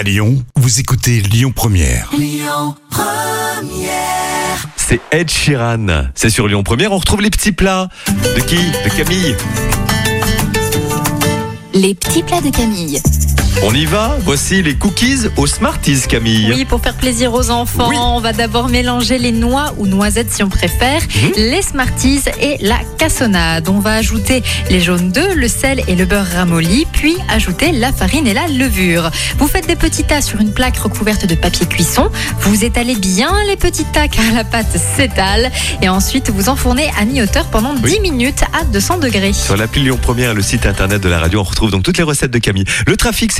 À Lyon, vous écoutez Lyon Première. C'est Ed Sheeran. C'est sur Lyon Première. On retrouve les petits plats. De qui? De Camille. Les petits plats de Camille. On y va Voici les cookies aux Smarties, Camille. Oui, pour faire plaisir aux enfants, Oui. on va d'abord mélanger les noix ou noisettes si on préfère, Mhm. les Smarties et la cassonade. On va ajouter les jaunes d'œufs, le sel et le beurre ramolli, puis ajouter la farine et la levure. Vous faites des petits tas sur une plaque recouverte de papier cuisson. Vous étalez bien les petits tas car la pâte s'étale. Et ensuite, vous enfournez à mi-hauteur pendant 10 minutes à 200 degrés. Sur l'appli Lyon Première et le site internet de la radio, on retrouve donc toutes les recettes de Camille. Le trafic, c'est